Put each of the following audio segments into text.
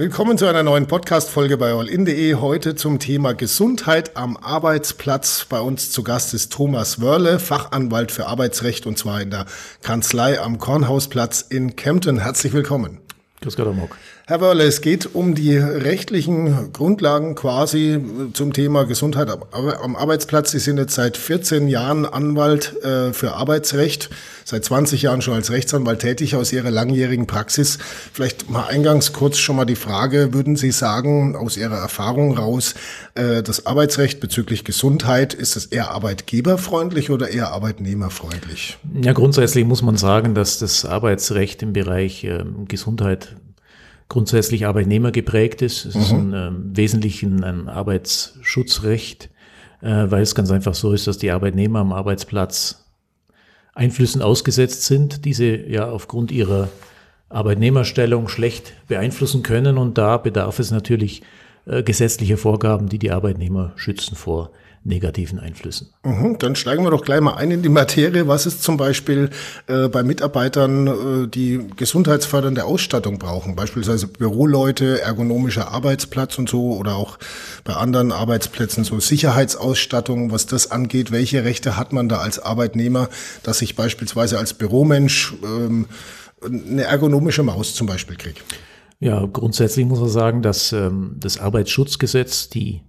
Willkommen zu einer neuen Podcast-Folge bei allin.de. Heute zum Thema Gesundheit am Arbeitsplatz. Bei uns zu Gast ist Thomas Wörle, Fachanwalt für Arbeitsrecht und zwar in der Kanzlei am Kornhausplatz in Kempten. Herzlich willkommen. Grüß Gott, Amok. Herr Wörle, es geht um die rechtlichen Grundlagen quasi zum Thema Gesundheit am Arbeitsplatz. Sie sind jetzt seit 14 Jahren Anwalt äh, für Arbeitsrecht, seit 20 Jahren schon als Rechtsanwalt tätig aus Ihrer langjährigen Praxis. Vielleicht mal eingangs kurz schon mal die Frage, würden Sie sagen, aus Ihrer Erfahrung raus, äh, das Arbeitsrecht bezüglich Gesundheit, ist es eher arbeitgeberfreundlich oder eher arbeitnehmerfreundlich? Ja, grundsätzlich muss man sagen, dass das Arbeitsrecht im Bereich äh, Gesundheit grundsätzlich Arbeitnehmer geprägt ist. Es mhm. ist ein, äh, Wesentlichen ein Arbeitsschutzrecht, äh, weil es ganz einfach so ist, dass die Arbeitnehmer am Arbeitsplatz Einflüssen ausgesetzt sind, diese ja aufgrund ihrer Arbeitnehmerstellung schlecht beeinflussen können. Und da bedarf es natürlich äh, gesetzlicher Vorgaben, die die Arbeitnehmer schützen vor negativen Einflüssen. Mhm, dann steigen wir doch gleich mal ein in die Materie. Was ist zum Beispiel äh, bei Mitarbeitern, äh, die gesundheitsfördernde Ausstattung brauchen? Beispielsweise Büroleute, ergonomischer Arbeitsplatz und so oder auch bei anderen Arbeitsplätzen so Sicherheitsausstattung, was das angeht. Welche Rechte hat man da als Arbeitnehmer, dass ich beispielsweise als Büromensch ähm, eine ergonomische Maus zum Beispiel kriege? Ja, grundsätzlich muss man sagen, dass ähm, das Arbeitsschutzgesetz die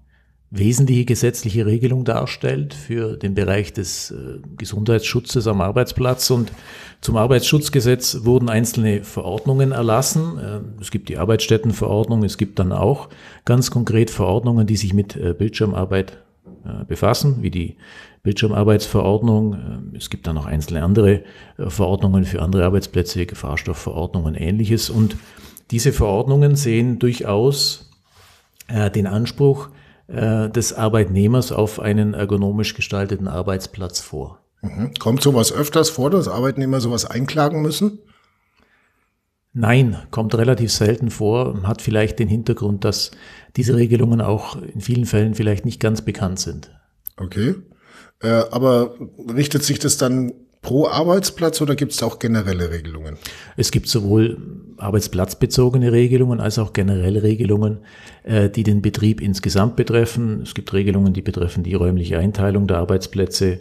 wesentliche gesetzliche Regelung darstellt für den Bereich des äh, Gesundheitsschutzes am Arbeitsplatz. Und zum Arbeitsschutzgesetz wurden einzelne Verordnungen erlassen. Äh, es gibt die Arbeitsstättenverordnung, es gibt dann auch ganz konkret Verordnungen, die sich mit äh, Bildschirmarbeit befassen, wie die Bildschirmarbeitsverordnung. Es gibt dann noch einzelne andere Verordnungen für andere Arbeitsplätze, Gefahrstoffverordnungen, ähnliches. Und diese Verordnungen sehen durchaus den Anspruch, äh, des Arbeitnehmers auf einen ergonomisch gestalteten Arbeitsplatz vor. Mhm. Kommt sowas öfters vor, dass Arbeitnehmer sowas einklagen müssen? Nein, kommt relativ selten vor, hat vielleicht den Hintergrund, dass diese Regelungen auch in vielen Fällen vielleicht nicht ganz bekannt sind. Okay. Äh, aber richtet sich das dann pro Arbeitsplatz oder gibt es auch generelle Regelungen? Es gibt sowohl arbeitsplatzbezogene Regelungen als auch generelle Regelungen, äh, die den Betrieb insgesamt betreffen. Es gibt Regelungen, die betreffen die räumliche Einteilung der Arbeitsplätze,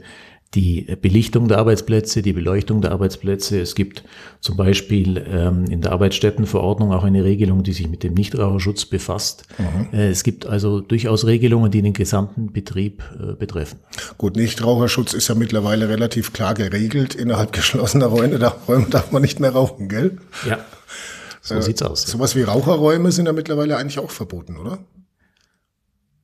die Belichtung der Arbeitsplätze, die Beleuchtung der Arbeitsplätze. Es gibt zum Beispiel ähm, in der Arbeitsstättenverordnung auch eine Regelung, die sich mit dem Nichtraucherschutz befasst. Mhm. Äh, es gibt also durchaus Regelungen, die den gesamten Betrieb äh, betreffen. Gut, Nichtraucherschutz ist ja mittlerweile relativ klar geregelt. Innerhalb geschlossener Räume, da, Räume darf man nicht mehr rauchen, gell? Ja. So äh, sieht's aus. Sowas wie Raucherräume sind ja mittlerweile eigentlich auch verboten, oder?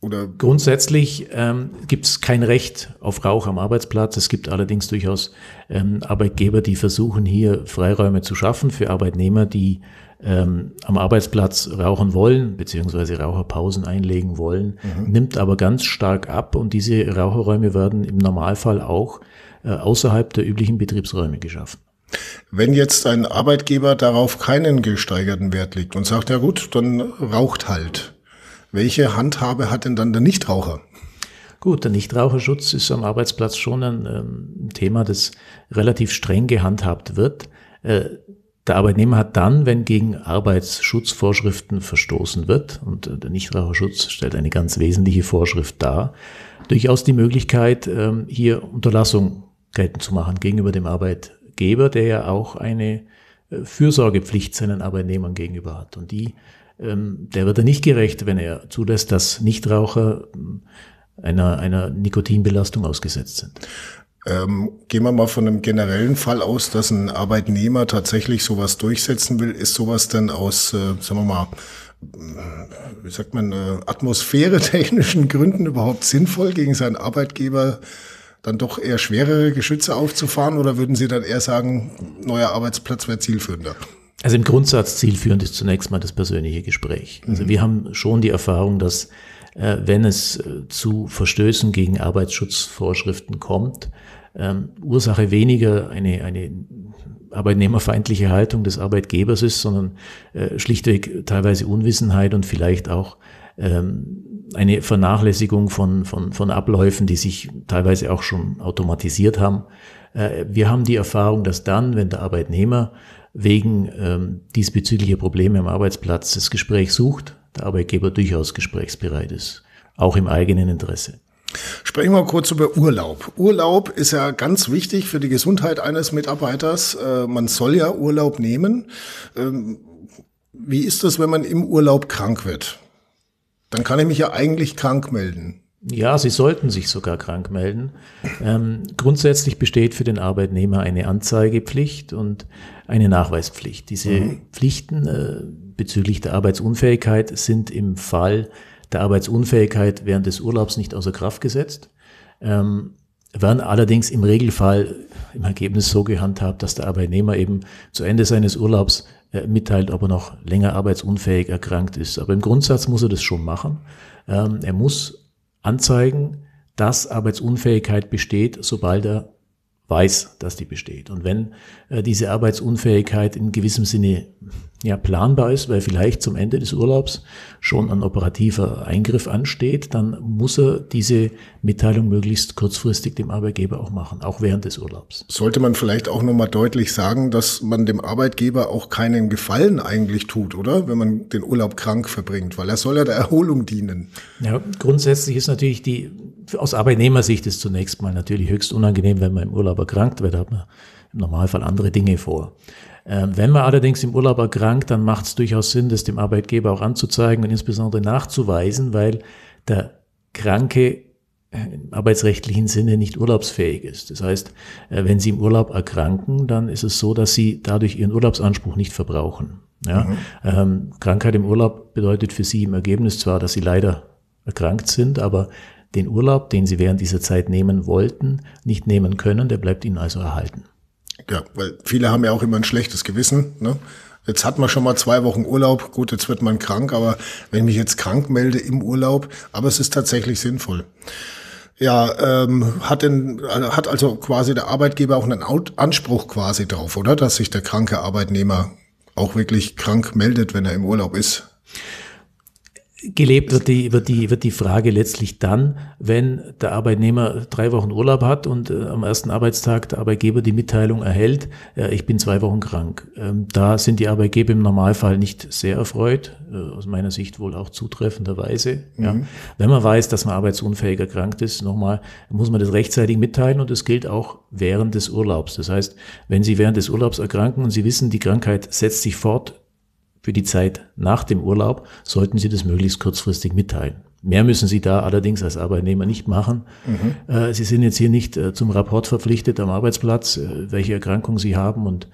Oder Grundsätzlich ähm, gibt es kein Recht auf Rauch am Arbeitsplatz. Es gibt allerdings durchaus ähm, Arbeitgeber, die versuchen hier Freiräume zu schaffen für Arbeitnehmer, die ähm, am Arbeitsplatz rauchen wollen, beziehungsweise Raucherpausen einlegen wollen, mhm. nimmt aber ganz stark ab und diese Raucherräume werden im Normalfall auch äh, außerhalb der üblichen Betriebsräume geschaffen. Wenn jetzt ein Arbeitgeber darauf keinen gesteigerten Wert legt und sagt, ja gut, dann raucht halt welche Handhabe hat denn dann der Nichtraucher? Gut, der Nichtraucherschutz ist am Arbeitsplatz schon ein, ähm, Thema, das relativ streng gehandhabt wird. Äh, der Arbeitnehmer hat dann, wenn gegen Arbeitsschutzvorschriften verstoßen wird, und der Nichtraucherschutz stellt eine ganz wesentliche Vorschrift dar, durchaus die Möglichkeit, ähm, hier Unterlassung geltend zu machen gegenüber dem Arbeitgeber, der ja auch eine äh, Fürsorgepflicht seinen Arbeitnehmern gegenüber hat. Und die der wird er nicht gerecht, wenn er zulässt, dass Nichtraucher ähm, einer, einer Nikotinbelastung ausgesetzt sind. Ähm, gehen wir mal von einem generellen Fall aus, dass ein Arbeitnehmer tatsächlich sowas durchsetzen will. Ist sowas denn aus, äh, sagen wir mal, wie sagt man, äh, atmosphäretechnischen Gründen überhaupt sinnvoll, gegen seinen Arbeitgeber dann doch eher schwerere Geschütze aufzufahren? Oder würden Sie dann eher sagen, neuer Arbeitsplatz wäre zielführender? Also im Grundsatz zielführend ist zunächst mal das persönliche Gespräch. Also mhm. wir haben schon die Erfahrung, dass äh, wenn es äh, zu Verstößen gegen Arbeitsschutzvorschriften kommt, ähm, Ursache weniger eine, eine arbeitnehmerfeindliche Haltung des Arbeitgebers ist, sondern äh, schlichtweg teilweise Unwissenheit und vielleicht auch ähm, eine Vernachlässigung von, von, von Abläufen, die sich teilweise auch schon automatisiert haben. Äh, wir haben die Erfahrung, dass dann, wenn der Arbeitnehmer wegen ähm, diesbezüglicher Probleme am Arbeitsplatz das Gespräch sucht, der Arbeitgeber durchaus gesprächsbereit ist, auch im eigenen Interesse. Sprechen wir kurz über Urlaub. Urlaub ist ja ganz wichtig für die Gesundheit eines Mitarbeiters. Äh, man soll ja Urlaub nehmen. Ähm, wie ist das, wenn man im Urlaub krank wird? Dann kann ich mich ja eigentlich krank melden. Ja, Sie sollten sich sogar krank melden. Ähm, grundsätzlich besteht für den Arbeitnehmer eine Anzeigepflicht und eine Nachweispflicht. Diese mhm. Pflichten äh, bezüglich der Arbeitsunfähigkeit sind im Fall der Arbeitsunfähigkeit während des Urlaubs nicht außer Kraft gesetzt, ähm, werden allerdings im Regelfall im Ergebnis so gehandhabt, dass der Arbeitnehmer eben zu Ende seines Urlaubs äh, mitteilt, ob er noch länger arbeitsunfähig erkrankt ist. Aber im Grundsatz muss er das schon machen. Ähm, er muss anzeigen, dass Arbeitsunfähigkeit besteht, sobald er weiß, dass die besteht. Und wenn äh, diese Arbeitsunfähigkeit in gewissem Sinne ja, planbar ist, weil vielleicht zum Ende des Urlaubs schon ein operativer Eingriff ansteht, dann muss er diese Mitteilung möglichst kurzfristig dem Arbeitgeber auch machen, auch während des Urlaubs. Sollte man vielleicht auch nochmal deutlich sagen, dass man dem Arbeitgeber auch keinen Gefallen eigentlich tut, oder? Wenn man den Urlaub krank verbringt, weil er soll ja der Erholung dienen. Ja, grundsätzlich ist natürlich die, aus Arbeitnehmersicht ist zunächst mal natürlich höchst unangenehm, wenn man im Urlaub erkrankt wird, da hat man im Normalfall andere Dinge vor. Ähm, wenn man allerdings im Urlaub erkrankt, dann macht es durchaus Sinn, das dem Arbeitgeber auch anzuzeigen und insbesondere nachzuweisen, weil der Kranke im arbeitsrechtlichen Sinne nicht urlaubsfähig ist. Das heißt, äh, wenn Sie im Urlaub erkranken, dann ist es so, dass Sie dadurch Ihren Urlaubsanspruch nicht verbrauchen. Ja? Mhm. Ähm, Krankheit im Urlaub bedeutet für Sie im Ergebnis zwar, dass Sie leider erkrankt sind, aber den Urlaub, den Sie während dieser Zeit nehmen wollten, nicht nehmen können, der bleibt Ihnen also erhalten. Ja, weil viele haben ja auch immer ein schlechtes Gewissen. Ne? Jetzt hat man schon mal zwei Wochen Urlaub. Gut, jetzt wird man krank, aber wenn ich mich jetzt krank melde im Urlaub, aber es ist tatsächlich sinnvoll. Ja, ähm, hat denn hat also quasi der Arbeitgeber auch einen Anspruch quasi drauf, oder, dass sich der kranke Arbeitnehmer auch wirklich krank meldet, wenn er im Urlaub ist? Gelebt wird die, wird, die, wird die Frage letztlich dann, wenn der Arbeitnehmer drei Wochen Urlaub hat und äh, am ersten Arbeitstag der Arbeitgeber die Mitteilung erhält, äh, ich bin zwei Wochen krank. Ähm, da sind die Arbeitgeber im Normalfall nicht sehr erfreut, äh, aus meiner Sicht wohl auch zutreffenderweise. Mhm. Ja. Wenn man weiß, dass man arbeitsunfähig erkrankt ist, nochmal, muss man das rechtzeitig mitteilen und das gilt auch während des Urlaubs. Das heißt, wenn Sie während des Urlaubs erkranken und Sie wissen, die Krankheit setzt sich fort, für die Zeit nach dem Urlaub sollten Sie das möglichst kurzfristig mitteilen. Mehr müssen Sie da allerdings als Arbeitnehmer nicht machen. Mhm. Sie sind jetzt hier nicht äh, zum Rapport verpflichtet am Arbeitsplatz, äh, welche Erkrankung Sie haben und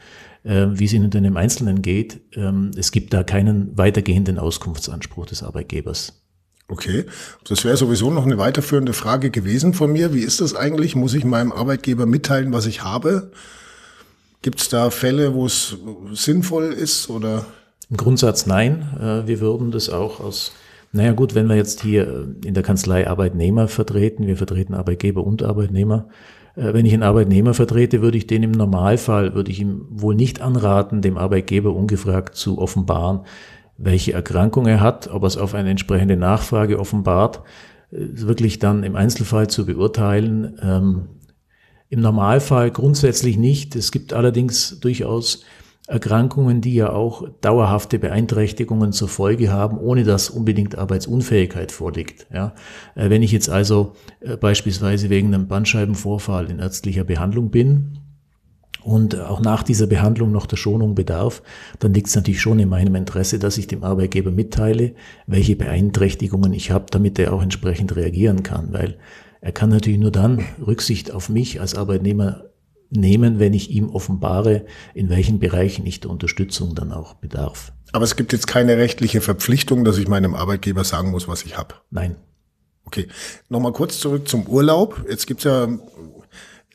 wie es Ihnen denn im Einzelnen geht. Ähm, es gibt da keinen weitergehenden Auskunftsanspruch des Arbeitgebers. Okay, das wäre sowieso noch eine weiterführende Frage gewesen von mir. Wie ist das eigentlich? Muss ich meinem Arbeitgeber mitteilen, was ich habe? Gibt es da Fälle, wo es sinnvoll ist oder? Im Grundsatz nein. Äh, wir würden das auch aus, naja gut, wenn wir jetzt hier äh, in der Kanzlei Arbeitnehmer vertreten, wir vertreten Arbeitgeber und Arbeitnehmer. Äh, wenn ich einen Arbeitnehmer vertrete, würde ich den im Normalfall, würde ich ihm wohl nicht anraten, dem Arbeitgeber ungefragt zu offenbaren, welche Erkrankung er hat, ob er es auf eine entsprechende Nachfrage offenbart, wirklich dann im Einzelfall zu beurteilen. Ähm, Im Normalfall grundsätzlich nicht. Es gibt allerdings durchaus Erkrankungen, die ja auch dauerhafte Beeinträchtigungen zur Folge haben, ohne dass unbedingt Arbeitsunfähigkeit vorliegt. Ja, äh, wenn ich jetzt also äh, beispielsweise wegen einem Bandscheibenvorfall in ärztlicher Behandlung bin und auch nach dieser Behandlung noch der Schonung bedarf, dann liegt es natürlich schon in meinem Interesse, dass ich dem Arbeitgeber mitteile, welche Beeinträchtigungen ich habe, damit er auch entsprechend reagieren kann, weil er kann natürlich nur dann Rücksicht auf mich als Arbeitnehmer nehmen, wenn ich ihm offenbare, in welchen Bereichen ich der Unterstützung dann auch bedarf. Aber es gibt jetzt keine rechtliche Verpflichtung, dass ich meinem Arbeitgeber sagen muss, was ich habe. Nein. Okay. Nochmal kurz zurück zum Urlaub. Jetzt gibt's ja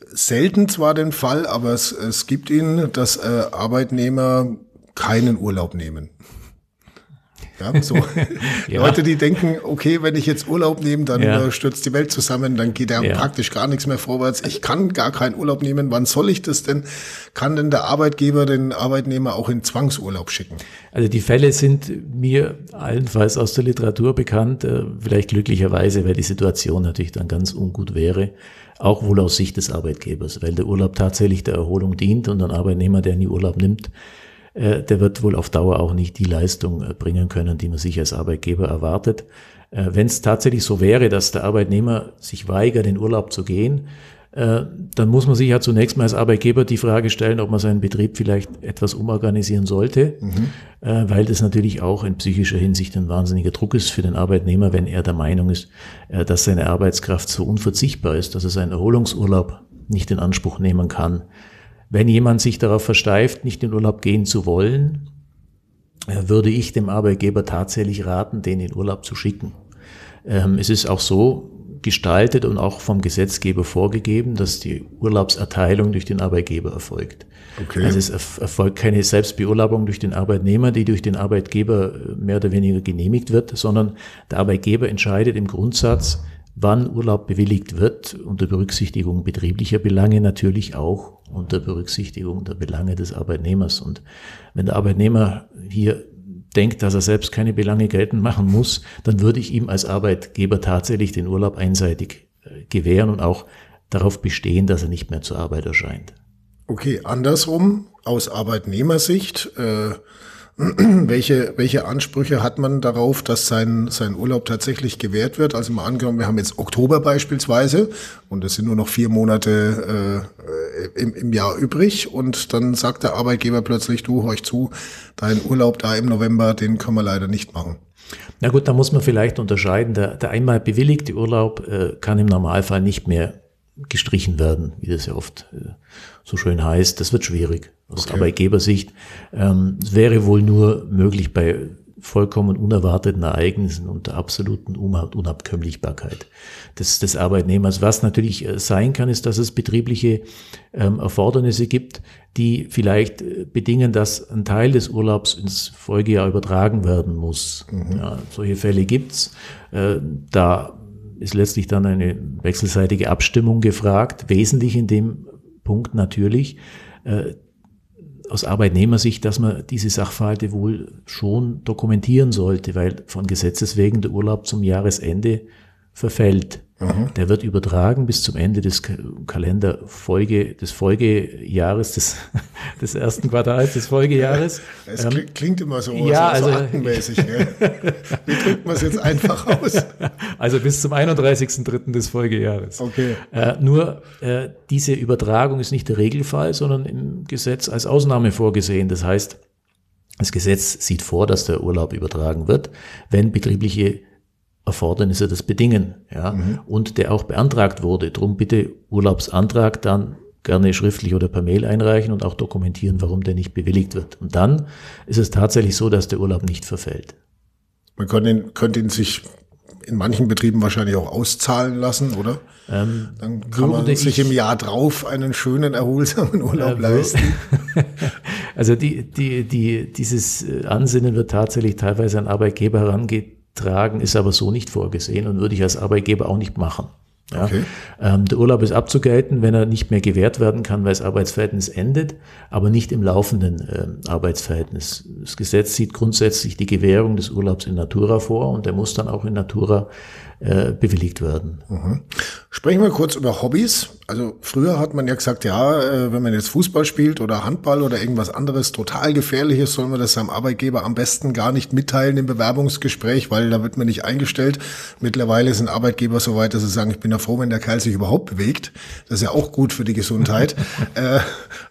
selten zwar den Fall, aber es, es gibt ihn, dass äh, Arbeitnehmer keinen Urlaub nehmen. Ja, so. ja. Leute, die denken, okay, wenn ich jetzt Urlaub nehme, dann ja. Äh, stürzt die Welt zusammen, dann geht ja, praktisch gar nichts mehr vorwärts. Ich kann gar keinen Urlaub nehmen. Wann soll ich das denn? Kann denn der Arbeitgeber den Arbeitnehmer auch in Zwangsurlaub schicken? Also die Fälle sind mir allenfalls aus der Literatur bekannt, äh, vielleicht glücklicherweise, weil die Situation natürlich dann ganz ungut wäre. Auch wohl aus Sicht des Arbeitgebers, weil der Urlaub tatsächlich der Erholung dient und ein Arbeitnehmer, der nie Urlaub nimmt, der wird wohl auf Dauer auch nicht die Leistung äh, bringen können, die man sich als Arbeitgeber erwartet. Äh, Wenn es tatsächlich so wäre, dass der Arbeitnehmer sich weigert, in Urlaub zu gehen, äh, dann muss man sich ja zunächst mal als Arbeitgeber die Frage stellen, ob man seinen Betrieb vielleicht etwas umorganisieren sollte, mhm. Äh, weil das natürlich auch in psychischer Hinsicht ein wahnsinniger Druck ist für den Arbeitnehmer, wenn er der Meinung ist, äh, dass seine Arbeitskraft so unverzichtbar ist, dass er seinen Erholungsurlaub nicht in Anspruch nehmen kann. Wenn jemand sich darauf versteift, nicht in Urlaub gehen zu wollen, würde ich dem Arbeitgeber tatsächlich raten, den in Urlaub zu schicken. Ähm, es ist auch so, gestaltet und auch vom Gesetzgeber vorgegeben, dass die Urlaubserteilung durch den Arbeitgeber erfolgt. Okay. Also es erfolgt keine Selbstbeurlaubung durch den Arbeitnehmer, die durch den Arbeitgeber äh, mehr oder weniger genehmigt wird, sondern der Arbeitgeber entscheidet im Grundsatz, wann Urlaub bewilligt wird, unter Berücksichtigung betrieblicher Belange natürlich auch unter Berücksichtigung der Belange des Arbeitnehmers. Und wenn der Arbeitnehmer hier denkt, dass er selbst keine Belange geltend machen muss, dann würde ich ihm als Arbeitgeber tatsächlich den Urlaub einseitig äh, gewähren und auch darauf bestehen, dass er nicht mehr zur Arbeit erscheint. Okay, andersrum, aus Arbeitnehmersicht, äh, welche, welche Ansprüche hat man darauf, dass sein, sein Urlaub tatsächlich gewährt wird? Also mal angenommen, wir haben jetzt Oktober beispielsweise und es sind nur noch vier Monate äh, im, im Jahr übrig und dann sagt der Arbeitgeber plötzlich, du horch zu, dein Urlaub da im November, den können wir leider nicht machen. Na gut, da muss man vielleicht unterscheiden. Der, der einmal bewilligte Urlaub äh, kann im Normalfall nicht mehr gestrichen werden, wie das ja oft äh, so schön heißt. Das wird schwierig aus okay. Arbeitgebersicht. Ähm, wäre wohl nur möglich bei vollkommen unerwarteten Ereignissen und der absoluten Unabkömmlichbarkeit des, des Arbeitnehmers. Was natürlich äh, sein kann, ist, dass es betriebliche ähm, Erfordernisse gibt, die vielleicht äh, bedingen, dass ein Teil des Urlaubs ins Folgejahr übertragen werden muss. Mhm. Ja, solche Fälle gibt's. Äh, da ist letztlich dann eine wechselseitige Abstimmung gefragt. Wesentlich in dem Punkt natürlich äh, aus Arbeitnehmersicht, dass man diese Sachverhalte wohl schon dokumentieren sollte, weil von Gesetzes wegen der Urlaub zum Jahresende verfällt. Mhm. Der wird übertragen bis zum Ende des Kalenderfolge, des Folgejahres, des, des ersten Quartals des Folgejahres. Es ähm, klingt immer so, ja, so, also, aktenmäßig. Ne? Wie drückt man es jetzt einfach aus? Also bis zum 31.3. des Folgejahres. Okay. Äh, nur äh, diese Übertragung ist nicht der Regelfall, sondern im Gesetz als Ausnahme vorgesehen. Das heißt, das Gesetz sieht vor, dass der Urlaub übertragen wird, wenn betriebliche Erfordernisse das bedingen, ja, mhm. und der auch beantragt wurde. Drum bitte Urlaubsantrag dann gerne schriftlich oder per Mail einreichen und auch dokumentieren, warum der nicht bewilligt wird. Und dann ist es tatsächlich so, dass der Urlaub nicht verfällt. Man könnte ihn, könnte ihn sich in manchen Betrieben wahrscheinlich auch auszahlen lassen, oder? Ähm, Dann kann man sich im Jahr drauf einen schönen, erholsamen Urlaub äh, leisten. also die, die, die, dieses Ansinnen wird tatsächlich teilweise an Arbeitgeber herangeht, tragen, ist aber so nicht vorgesehen und würde ich als Arbeitgeber auch nicht machen. Ja. Okay. Ähm, der Urlaub ist abzugelten, wenn er nicht mehr gewährt werden kann, weil das Arbeitsverhältnis endet, aber nicht im laufenden äh, Arbeitsverhältnis. Das Gesetz sieht grundsätzlich die Gewährung des Urlaubs in Natura vor und der muss dann auch in Natura äh, bewilligt werden. Mhm. Sprechen wir kurz über Hobbys. Also früher hat man ja gesagt, ja, äh, wenn man jetzt Fußball spielt oder Handball oder irgendwas anderes total gefährliches, soll man das seinem Arbeitgeber am besten gar nicht mitteilen im Bewerbungsgespräch, weil da wird man nicht eingestellt. Mittlerweile sind Arbeitgeber so weit, dass sie sagen, ich bin ja froh, wenn der Kerl sich überhaupt bewegt. Das ist ja auch gut für die Gesundheit. äh,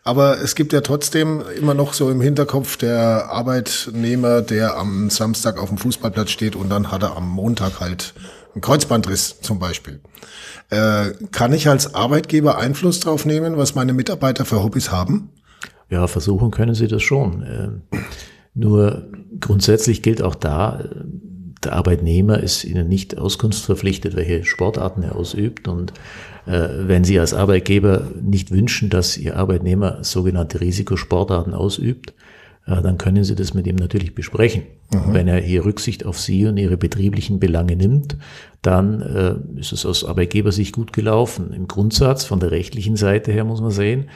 aber es gibt ja trotzdem immer noch so im Hinterkopf der Arbeitnehmer, der am Samstag auf dem Fußballplatz steht und dann hat er am Montag halt ein Kreuzbandriss zum Beispiel. Äh, kann ich als Arbeitgeber Einfluss drauf nehmen, was meine Mitarbeiter für Hobbys haben? Ja, versuchen können sie das schon. Äh, nur grundsätzlich gilt auch da, äh, der Arbeitnehmer ist ihnen nicht auskunftsverpflichtet, welche Sportarten er ausübt. Und äh, wenn Sie als Arbeitgeber nicht wünschen, dass Ihr Arbeitnehmer sogenannte Risikosportarten ausübt, dann können Sie das mit ihm natürlich besprechen. Mhm. Wenn er hier Rücksicht auf Sie und Ihre betrieblichen Belange nimmt, dann äh, ist es aus Arbeitgebersicht gut gelaufen. Im Grundsatz von der rechtlichen Seite her muss man sehen,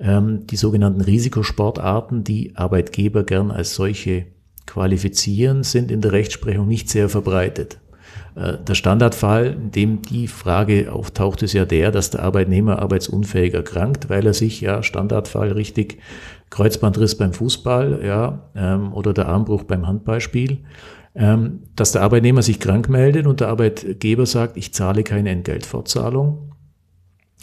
ähm, die sogenannten Risikosportarten, die Arbeitgeber gern als solche qualifizieren, sind in der Rechtsprechung nicht sehr verbreitet. Äh, der Standardfall, in dem die Frage auftaucht, ist ja der, dass der Arbeitnehmer arbeitsunfähig erkrankt, weil er sich ja Standardfall richtig Kreuzbandriss beim Fußball, ja, ähm, oder der Armbruch beim Handballspiel, ähm, dass der Arbeitnehmer sich krank meldet und der Arbeitgeber sagt, ich zahle keine Entgeltfortzahlung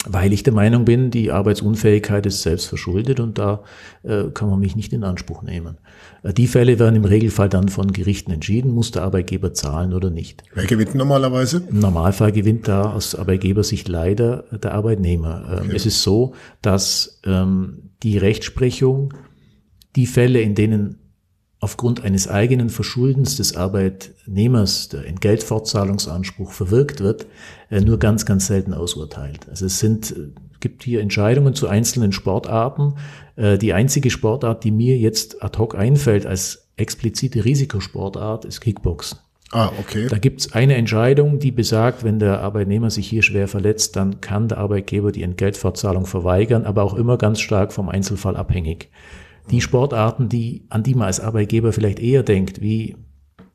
weil ich der Meinung bin, die Arbeitsunfähigkeit ist selbst verschuldet und da äh, kann man mich nicht in Anspruch nehmen. Äh, die Fälle werden im Regelfall dann von Gerichten entschieden, muss der Arbeitgeber zahlen oder nicht. Wer gewinnt normalerweise? Im Normalfall gewinnt da aus Arbeitgebersicht leider der Arbeitnehmer. Ähm, okay. Es ist so, dass ähm, die Rechtsprechung die Fälle, in denen aufgrund eines eigenen Verschuldens des Arbeitnehmers der Entgeltfortzahlungsanspruch verwirkt wird, äh, nur ganz, ganz selten ausurteilt. Also es sind, äh, gibt hier Entscheidungen zu einzelnen Sportarten. Äh, die einzige Sportart, die mir jetzt ad hoc einfällt als explizite Risikosportart, ist Kickboxen. Ah, okay. Da gibt es eine Entscheidung, die besagt, wenn der Arbeitnehmer sich hier schwer verletzt, dann kann der Arbeitgeber die Entgeltfortzahlung verweigern, aber auch immer ganz stark vom Einzelfall abhängig die Sportarten, die, an die man als Arbeitgeber vielleicht eher denkt, wie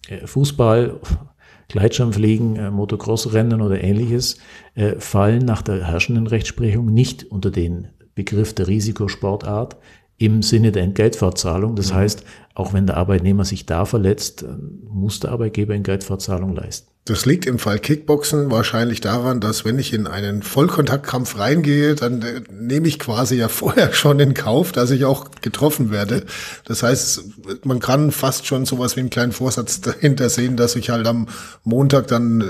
äh, Fußball, Gleitschirmfliegen, äh, Motocrossrennen oder ähnliches, äh, fallen nach der herrschenden Rechtsprechung nicht unter den Begriff der Risikosportart im Sinne der Entgeltfortzahlung. Das mhm. heißt, auch wenn der Arbeitnehmer sich da verletzt, muss der Arbeitgeber Entgeltfortzahlung leisten. Das liegt im Fall Kickboxen wahrscheinlich daran, dass wenn ich in einen Vollkontaktkampf reingehe, dann äh, nehme ich quasi ja vorher schon in Kauf, dass ich auch getroffen werde. Das heißt, man kann fast schon sowas wie einen kleinen Vorsatz dahinter sehen, dass ich halt am Montag dann äh,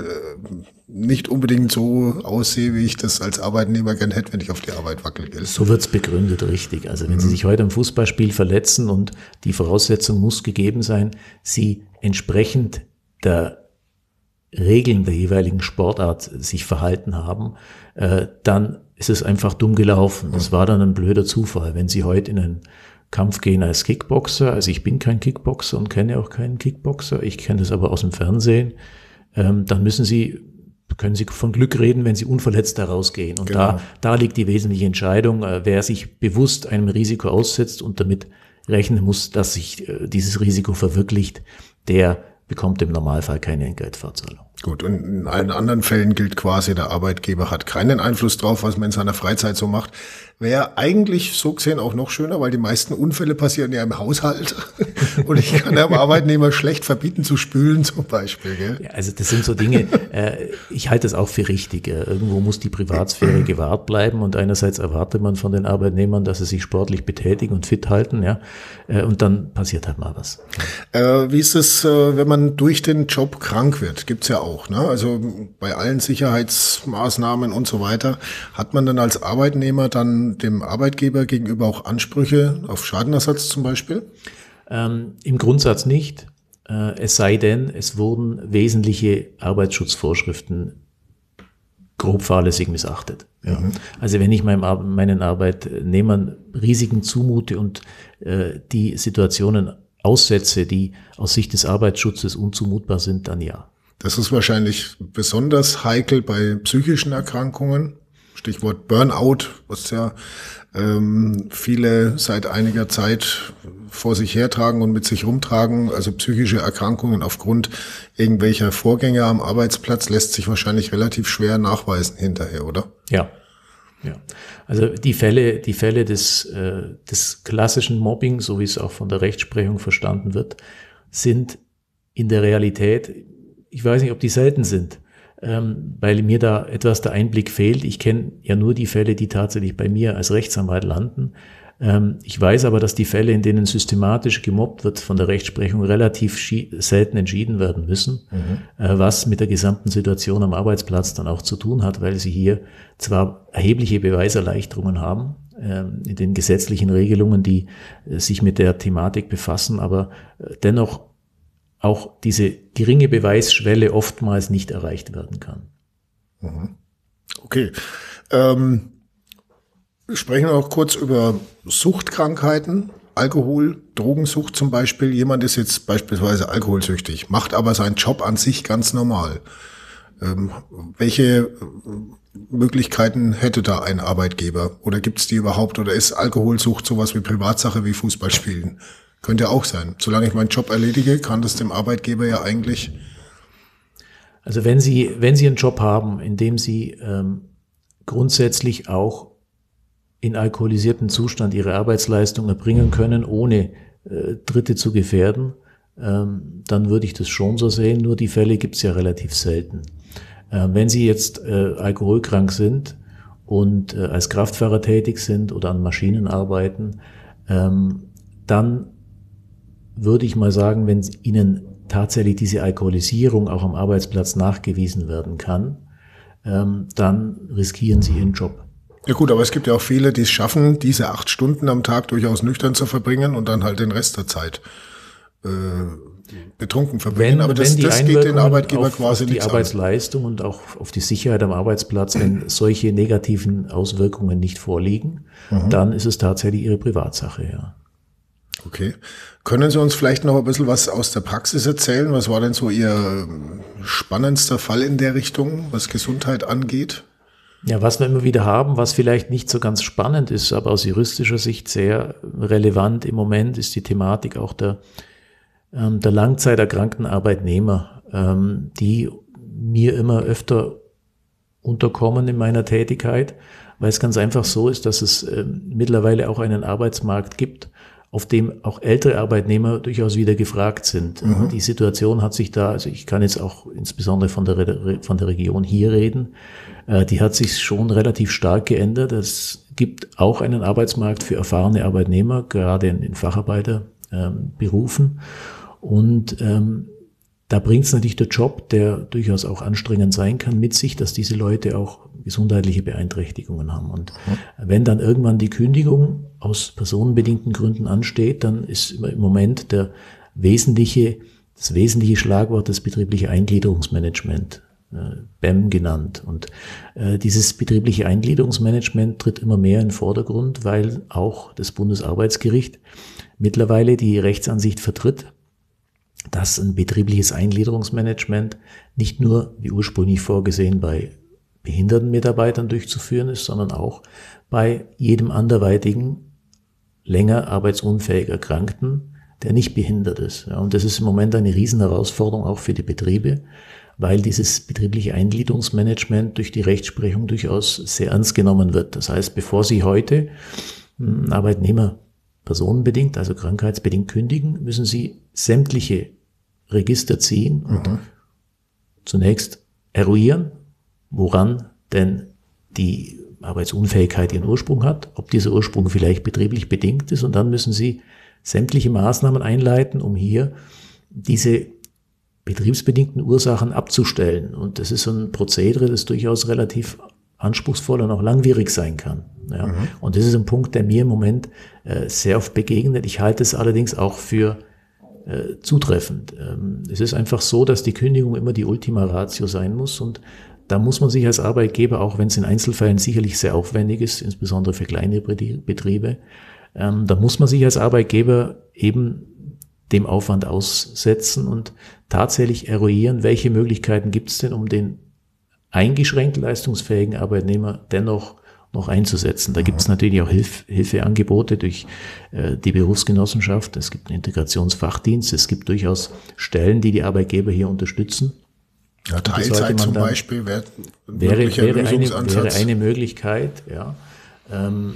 nicht unbedingt so aussehe, wie ich das als Arbeitnehmer gern hätte, wenn ich auf die Arbeit wackel. So wird's begründet, richtig. Also wenn mhm. Sie sich heute im Fußballspiel verletzen und die Voraussetzung muss gegeben sein, Sie entsprechend der Regeln der jeweiligen Sportart sich verhalten haben, äh, dann ist es einfach dumm gelaufen. Das war dann ein blöder Zufall. Wenn Sie heute in einen Kampf gehen als Kickboxer, also ich bin kein Kickboxer und kenne auch keinen Kickboxer, ich kenne das aber aus dem Fernsehen, ähm, dann müssen Sie, können Sie von Glück reden, wenn Sie unverletzt daraus gehen. Und genau. da, da liegt die wesentliche Entscheidung, äh, wer sich bewusst einem Risiko aussetzt und damit rechnen muss, dass sich äh, dieses Risiko verwirklicht, der bekommt im Normalfall keine Entgeltfortzahlung. Gut, und in allen anderen Fällen gilt quasi, der Arbeitgeber hat keinen Einfluss drauf, was man in seiner Freizeit so macht. Wäre eigentlich so gesehen auch noch schöner, weil die meisten Unfälle passieren ja im Haushalt. Und ich kann dem Arbeitnehmer schlecht verbieten zu spülen zum Beispiel. Gell? Ja, also das sind so Dinge, äh, ich halte das auch für richtig. Irgendwo muss die Privatsphäre gewahrt bleiben und einerseits erwartet man von den Arbeitnehmern, dass sie sich sportlich betätigen und fit halten, ja. Äh, und dann passiert halt mal was. Äh, wie ist es, äh, wenn man durch den Job krank wird? Gibt's ja auch. Ne? Also bei allen Sicherheitsmaßnahmen und so weiter hat man dann als Arbeitnehmer dann dem Arbeitgeber gegenüber auch Ansprüche auf Schadenersatz zum Beispiel? Ähm, Im Grundsatz nicht. Äh, es sei denn, es wurden wesentliche Arbeitsschutzvorschriften grob fahrlässig missachtet. Ja. Mhm. Also wenn ich meinem, meinen Arbeitnehmern Risiken zumute und äh, die Situationen aussetze, die aus Sicht des Arbeitsschutzes unzumutbar sind, dann ja. Das ist wahrscheinlich besonders heikel bei psychischen Erkrankungen. Stichwort Burnout, was ja ähm, viele seit einiger Zeit vor sich hertragen und mit sich rumtragen. Also psychische Erkrankungen aufgrund irgendwelcher Vorgänge am Arbeitsplatz lässt sich wahrscheinlich relativ schwer nachweisen hinterher, oder? Ja. Ja, also die Fälle, die Fälle des, äh, des klassischen Mobbing, so wie es auch von der Rechtsprechung verstanden wird, sind in der Realität, ich weiß nicht, ob die selten sind, ähm, weil mir da etwas der Einblick fehlt. Ich kenne ja nur die Fälle, die tatsächlich bei mir als Rechtsanwalt landen. Ähm, ich weiß aber, dass die Fälle, in denen systematisch gemobbt wird, von der Rechtsprechung relativ selten entschieden werden müssen, mhm. äh, was mit der gesamten Situation am Arbeitsplatz dann auch zu tun hat, weil sie hier zwar erhebliche Beweiserleichterungen haben, ähm, in den gesetzlichen Regelungen, die äh, sich mit der Thematik befassen, aber äh, dennoch auch diese geringe Beweisschwelle oftmals nicht erreicht werden kann. Mhm. Okay. Ähm, sprechen wir auch kurz über Suchtkrankheiten. Alkohol, Drogensucht zum Beispiel. Jemand ist jetzt beispielsweise alkoholsüchtig, macht aber seinen Job an sich ganz normal. Ähm, welche Möglichkeiten hätte da ein Arbeitgeber? Oder gibt es die überhaupt? Oder ist Alkoholsucht sowas wie Privatsache wie Fußballspielen? Könnte auch sein. Solange ich meinen Job erledige, kann das dem Arbeitgeber ja eigentlich. Also wenn Sie, wenn Sie einen Job haben, in dem Sie ähm, grundsätzlich auch in alkoholisierten Zustand ihre Arbeitsleistung erbringen können, ohne äh, Dritte zu gefährden, ähm, dann würde ich das schon so sehen. Nur die Fälle gibt es ja relativ selten. Äh, wenn Sie jetzt äh, alkoholkrank sind und äh, als Kraftfahrer tätig sind oder an Maschinen arbeiten, ähm, dann würde ich mal sagen, wenn Ihnen tatsächlich diese Alkoholisierung auch am Arbeitsplatz nachgewiesen werden kann, ähm, dann riskieren Sie Ihren Job. Ja gut, aber es gibt ja auch viele, die es schaffen, diese acht Stunden am Tag durchaus nüchtern zu verbringen und dann halt den Rest der Zeit äh, betrunken verbringen. Wenn, aber das, das geht den Arbeitgeber auf, quasi auf die Arbeitsleistung an. und auch auf die Sicherheit am Arbeitsplatz, wenn solche negativen Auswirkungen nicht vorliegen, mhm. dann ist es tatsächlich Ihre Privatsache, ja. Okay. Können Sie uns vielleicht noch ein bisschen was aus der Praxis erzählen? Was war denn so Ihr spannendster Fall in der Richtung, was Gesundheit angeht? Ja, was wir immer wieder haben, was vielleicht nicht so ganz spannend ist, aber aus juristischer Sicht sehr relevant im Moment, ist die Thematik auch der, ähm, der langzeiterkrankten Arbeitnehmer, ähm, die mir immer öfter unterkommen in meiner Tätigkeit, weil es ganz einfach so ist, dass es äh, mittlerweile auch einen Arbeitsmarkt gibt, auf dem auch ältere Arbeitnehmer durchaus wieder gefragt sind. Mhm. Die Situation hat sich da, also ich kann jetzt auch insbesondere von der, von der Region hier reden, äh, die hat sich schon relativ stark geändert. Es gibt auch einen Arbeitsmarkt für erfahrene Arbeitnehmer, gerade in, in Facharbeiterberufen. Ähm, Und ähm, da bringt es natürlich der Job, der durchaus auch anstrengend sein kann, mit sich, dass diese Leute auch gesundheitliche Beeinträchtigungen haben. Und mhm. wenn dann irgendwann die Kündigung aus personenbedingten Gründen ansteht, dann ist im Moment der wesentliche, das wesentliche Schlagwort das betriebliche Eingliederungsmanagement äh, BEM genannt. Und äh, dieses betriebliche Eingliederungsmanagement tritt immer mehr in den Vordergrund, weil auch das Bundesarbeitsgericht mittlerweile die Rechtsansicht vertritt, dass ein betriebliches Eingliederungsmanagement nicht nur wie ursprünglich vorgesehen bei behinderten Mitarbeitern durchzuführen ist, sondern auch bei jedem anderweitigen länger arbeitsunfähig Erkrankten, der nicht behindert ist. Ja, und das ist im Moment eine Riesenherausforderung auch für die Betriebe, weil dieses betriebliche Eingliederungsmanagement durch die Rechtsprechung durchaus sehr ernst genommen wird. Das heißt, bevor Sie heute einen Arbeitnehmer personenbedingt, also krankheitsbedingt kündigen, müssen Sie sämtliche Register ziehen und mhm. zunächst eruieren, woran denn die Arbeitsunfähigkeit ihren Ursprung hat, ob dieser Ursprung vielleicht betrieblich bedingt ist und dann müssen Sie sämtliche Maßnahmen einleiten, um hier diese betriebsbedingten Ursachen abzustellen. Und das ist so ein Prozedere, das durchaus relativ anspruchsvoll und auch langwierig sein kann. Ja. Mhm. Und das ist ein Punkt, der mir im Moment äh, sehr oft begegnet. Ich halte es allerdings auch für äh, zutreffend. Ähm, es ist einfach so, dass die Kündigung immer die Ultima Ratio sein muss und da muss man sich als Arbeitgeber, auch wenn es in Einzelfällen sicherlich sehr aufwendig ist, insbesondere für kleine Betriebe, ähm, da muss man sich als Arbeitgeber eben dem Aufwand aussetzen und tatsächlich eruieren, welche Möglichkeiten gibt es denn, um den eingeschränkt leistungsfähigen Arbeitnehmer dennoch noch einzusetzen. Da gibt es natürlich auch Hilf Hilfeangebote durch äh, die Berufsgenossenschaft. Es gibt einen Integrationsfachdienst. Es gibt durchaus Stellen, die die Arbeitgeber hier unterstützen. Ja, Teilzeit zum Beispiel wäre, wäre, wäre, eine, wäre eine Möglichkeit. Ja. Ähm,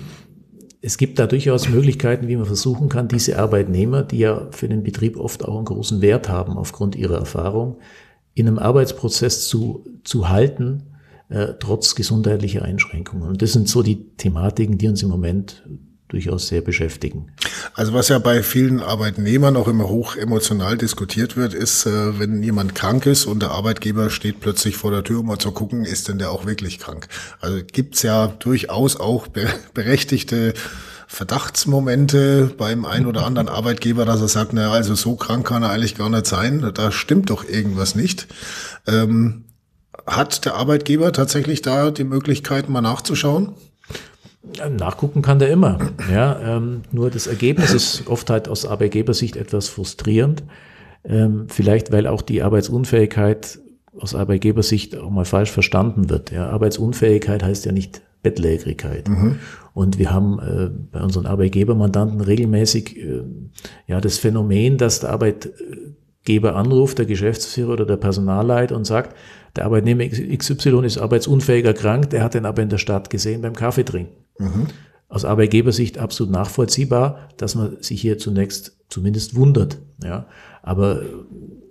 es gibt da durchaus Möglichkeiten, wie man versuchen kann, diese Arbeitnehmer, die ja für den Betrieb oft auch einen großen Wert haben aufgrund ihrer Erfahrung, in einem Arbeitsprozess zu, zu halten, äh, trotz gesundheitlicher Einschränkungen. Und das sind so die Thematiken, die uns im Moment durchaus sehr beschäftigen. Also was ja bei vielen Arbeitnehmern auch immer hoch emotional diskutiert wird, ist, äh, wenn jemand krank ist und der Arbeitgeber steht plötzlich vor der Tür, um mal zu gucken, ist denn der auch wirklich krank? Also gibt's ja durchaus auch berechtigte Verdachtsmomente beim einen oder anderen Arbeitgeber, dass er sagt, naja, also so krank kann er eigentlich gar nicht sein, da stimmt doch irgendwas nicht. Ähm, hat der Arbeitgeber tatsächlich da die Möglichkeit, mal nachzuschauen? Nachgucken kann der immer. Ja, ähm, nur das Ergebnis ist oft halt aus Arbeitgebersicht etwas frustrierend. Ähm, vielleicht, weil auch die Arbeitsunfähigkeit aus Arbeitgebersicht auch mal falsch verstanden wird. Ja, Arbeitsunfähigkeit heißt ja nicht Bettlägerigkeit. Mhm. Und wir haben äh, bei unseren Arbeitgebermandanten regelmäßig äh, ja das Phänomen, dass der Arbeit Arbeitgeber anruft, der Geschäftsführer oder der Personalleiter und sagt, der Arbeitnehmer XY ist arbeitsunfähig erkrankt, er hat den aber in der Stadt gesehen beim Kaffee trinken. Mhm. Aus Arbeitgebersicht absolut nachvollziehbar, dass man sich hier zunächst zumindest wundert. Ja. Aber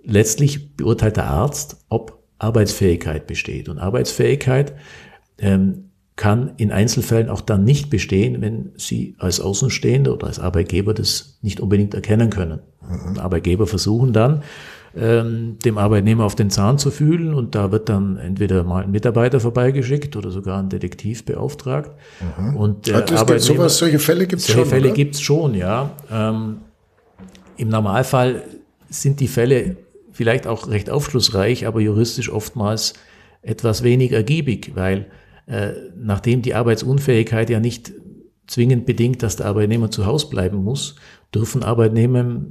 letztlich beurteilt der Arzt, ob Arbeitsfähigkeit besteht. Und Arbeitsfähigkeit ähm, kann in Einzelfällen auch dann nicht bestehen, wenn Sie als Außenstehender oder als Arbeitgeber das nicht unbedingt erkennen können. Mhm. Arbeitgeber versuchen dann, ähm, dem Arbeitnehmer auf den Zahn zu fühlen und da wird dann entweder mal ein Mitarbeiter vorbeigeschickt oder sogar ein Detektiv beauftragt. Mhm. Und der Hat Arbeitnehmer, sowas, solche Fälle gibt es schon. Solche Fälle gibt es schon, ja. Ähm, Im Normalfall sind die Fälle vielleicht auch recht aufschlussreich, aber juristisch oftmals etwas wenig ergiebig, weil äh, nachdem die Arbeitsunfähigkeit ja nicht zwingend bedingt, dass der Arbeitnehmer zu Hause bleiben muss, dürfen Arbeitnehmer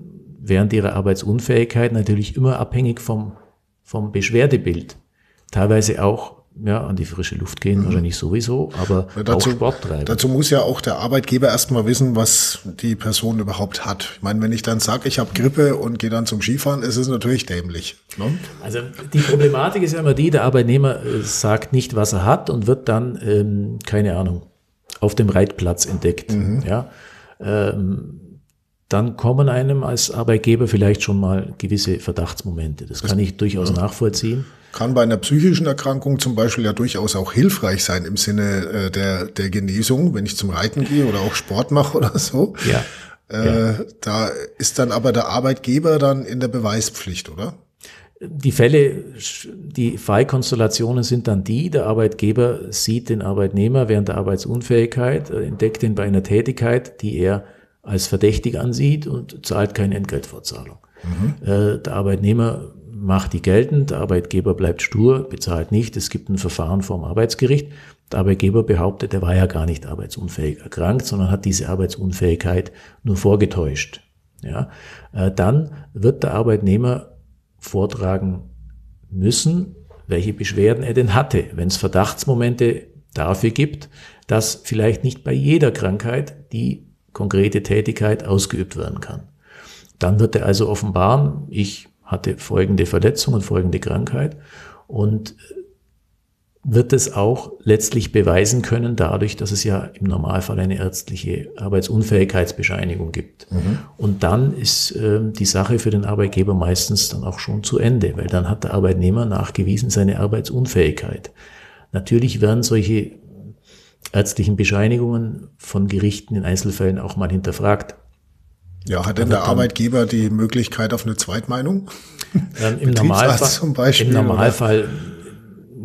während ihrer Arbeitsunfähigkeit natürlich immer abhängig vom, vom Beschwerdebild, teilweise auch ja, an die frische Luft gehen, mhm. wahrscheinlich sowieso, aber dazu, auch Sport treiben. Dazu muss ja auch der Arbeitgeber erstmal wissen, was die Person überhaupt hat. Ich meine, wenn ich dann sage, ich habe Grippe und gehe dann zum Skifahren, ist es natürlich dämlich. Ne? Also die Problematik ist ja immer die, der Arbeitnehmer äh, sagt nicht, was er hat und wird dann, ähm, keine Ahnung, auf dem Reitplatz entdeckt. Mhm. Ja, ähm, dann kommen einem als Arbeitgeber vielleicht schon mal gewisse Verdachtsmomente. Das, kann ich durchaus ja. nachvollziehen kann bei einer psychischen Erkrankung zum Beispiel ja durchaus auch hilfreich sein im Sinne äh, der, der Genesung, wenn ich zum Reiten gehe oder auch Sport mache oder so. Ja. Äh, ja. Da ist dann aber der Arbeitgeber dann in der Beweispflicht, oder? Die Fälle, die Fallkonstellationen sind dann die, der Arbeitgeber sieht den Arbeitnehmer während der Arbeitsunfähigkeit, äh, entdeckt ihn bei einer Tätigkeit, die er als verdächtig ansieht und zahlt keine Entgeltfortzahlung. Mhm. Äh, der Arbeitnehmer macht die geltend, der Arbeitgeber bleibt stur, bezahlt nicht, es gibt ein Verfahren vorm Arbeitsgericht. Der Arbeitgeber behauptet, er war ja gar nicht arbeitsunfähig erkrankt, sondern hat diese Arbeitsunfähigkeit nur vorgetäuscht. Ja, äh, dann wird der Arbeitnehmer vortragen müssen, welche Beschwerden er denn hatte, wenn es Verdachtsmomente dafür gibt, dass vielleicht nicht bei jeder Krankheit die konkrete Tätigkeit ausgeübt werden kann. Dann wird er also offenbaren, ich hatte folgende Verletzung und folgende Krankheit und wird es auch letztlich beweisen können, dadurch, dass es ja im Normalfall eine ärztliche Arbeitsunfähigkeitsbescheinigung gibt. Mhm. Und dann ist äh, die Sache für den Arbeitgeber meistens dann auch schon zu Ende, weil dann hat der Arbeitnehmer nachgewiesen seine Arbeitsunfähigkeit. Natürlich werden solche ärztlichen Bescheinigungen von Gerichten in Einzelfällen auch mal hinterfragt. Ja, hat denn der Arbeitgeber die Möglichkeit auf eine Zweitmeinung? Im Normalfall, im Normalfall,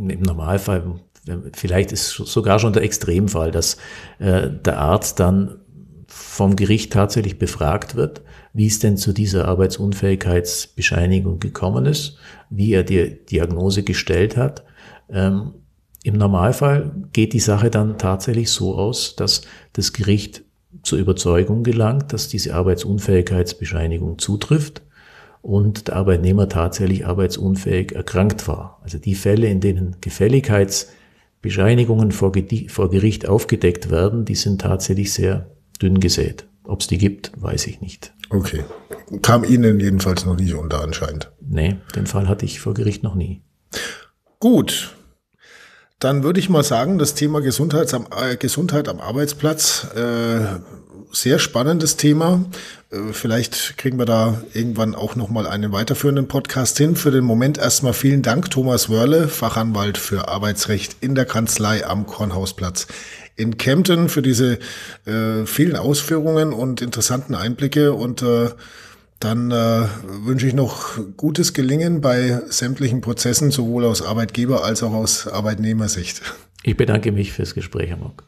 im Normalfall, vielleicht ist sogar schon der Extremfall, dass äh, der Arzt dann vom Gericht tatsächlich befragt wird, wie es denn zu dieser Arbeitsunfähigkeitsbescheinigung gekommen ist, wie er die Diagnose gestellt hat. Ähm, Im Normalfall geht die Sache dann tatsächlich so aus, dass das Gericht zur Überzeugung gelangt, dass diese Arbeitsunfähigkeitsbescheinigung zutrifft und der Arbeitnehmer tatsächlich arbeitsunfähig erkrankt war. Also die Fälle, in denen Gefälligkeitsbescheinigungen vor, Gericht aufgedeckt werden, die sind tatsächlich sehr dünn gesät. Ob es die gibt, weiß ich nicht. Okay. Kam Ihnen jedenfalls noch nie unter anscheinend. Nee, den Fall hatte ich vor Gericht noch nie. Gut, dann würde ich mal sagen, das Thema Gesundheit am, äh, Gesundheit am Arbeitsplatz, äh, sehr spannendes Thema. Äh, vielleicht kriegen wir da irgendwann auch nochmal einen weiterführenden Podcast hin. Für den Moment erstmal vielen Dank, Thomas Wörle, Fachanwalt für Arbeitsrecht in der Kanzlei am Kornhausplatz in Kempten, für diese äh, vielen Ausführungen und interessanten Einblicke und äh, dann äh, wünsche ich noch gutes Gelingen bei sämtlichen Prozessen, sowohl aus Arbeitgeber- als auch aus Arbeitnehmersicht. Ich bedanke mich fürs Gespräch, Herr Mock.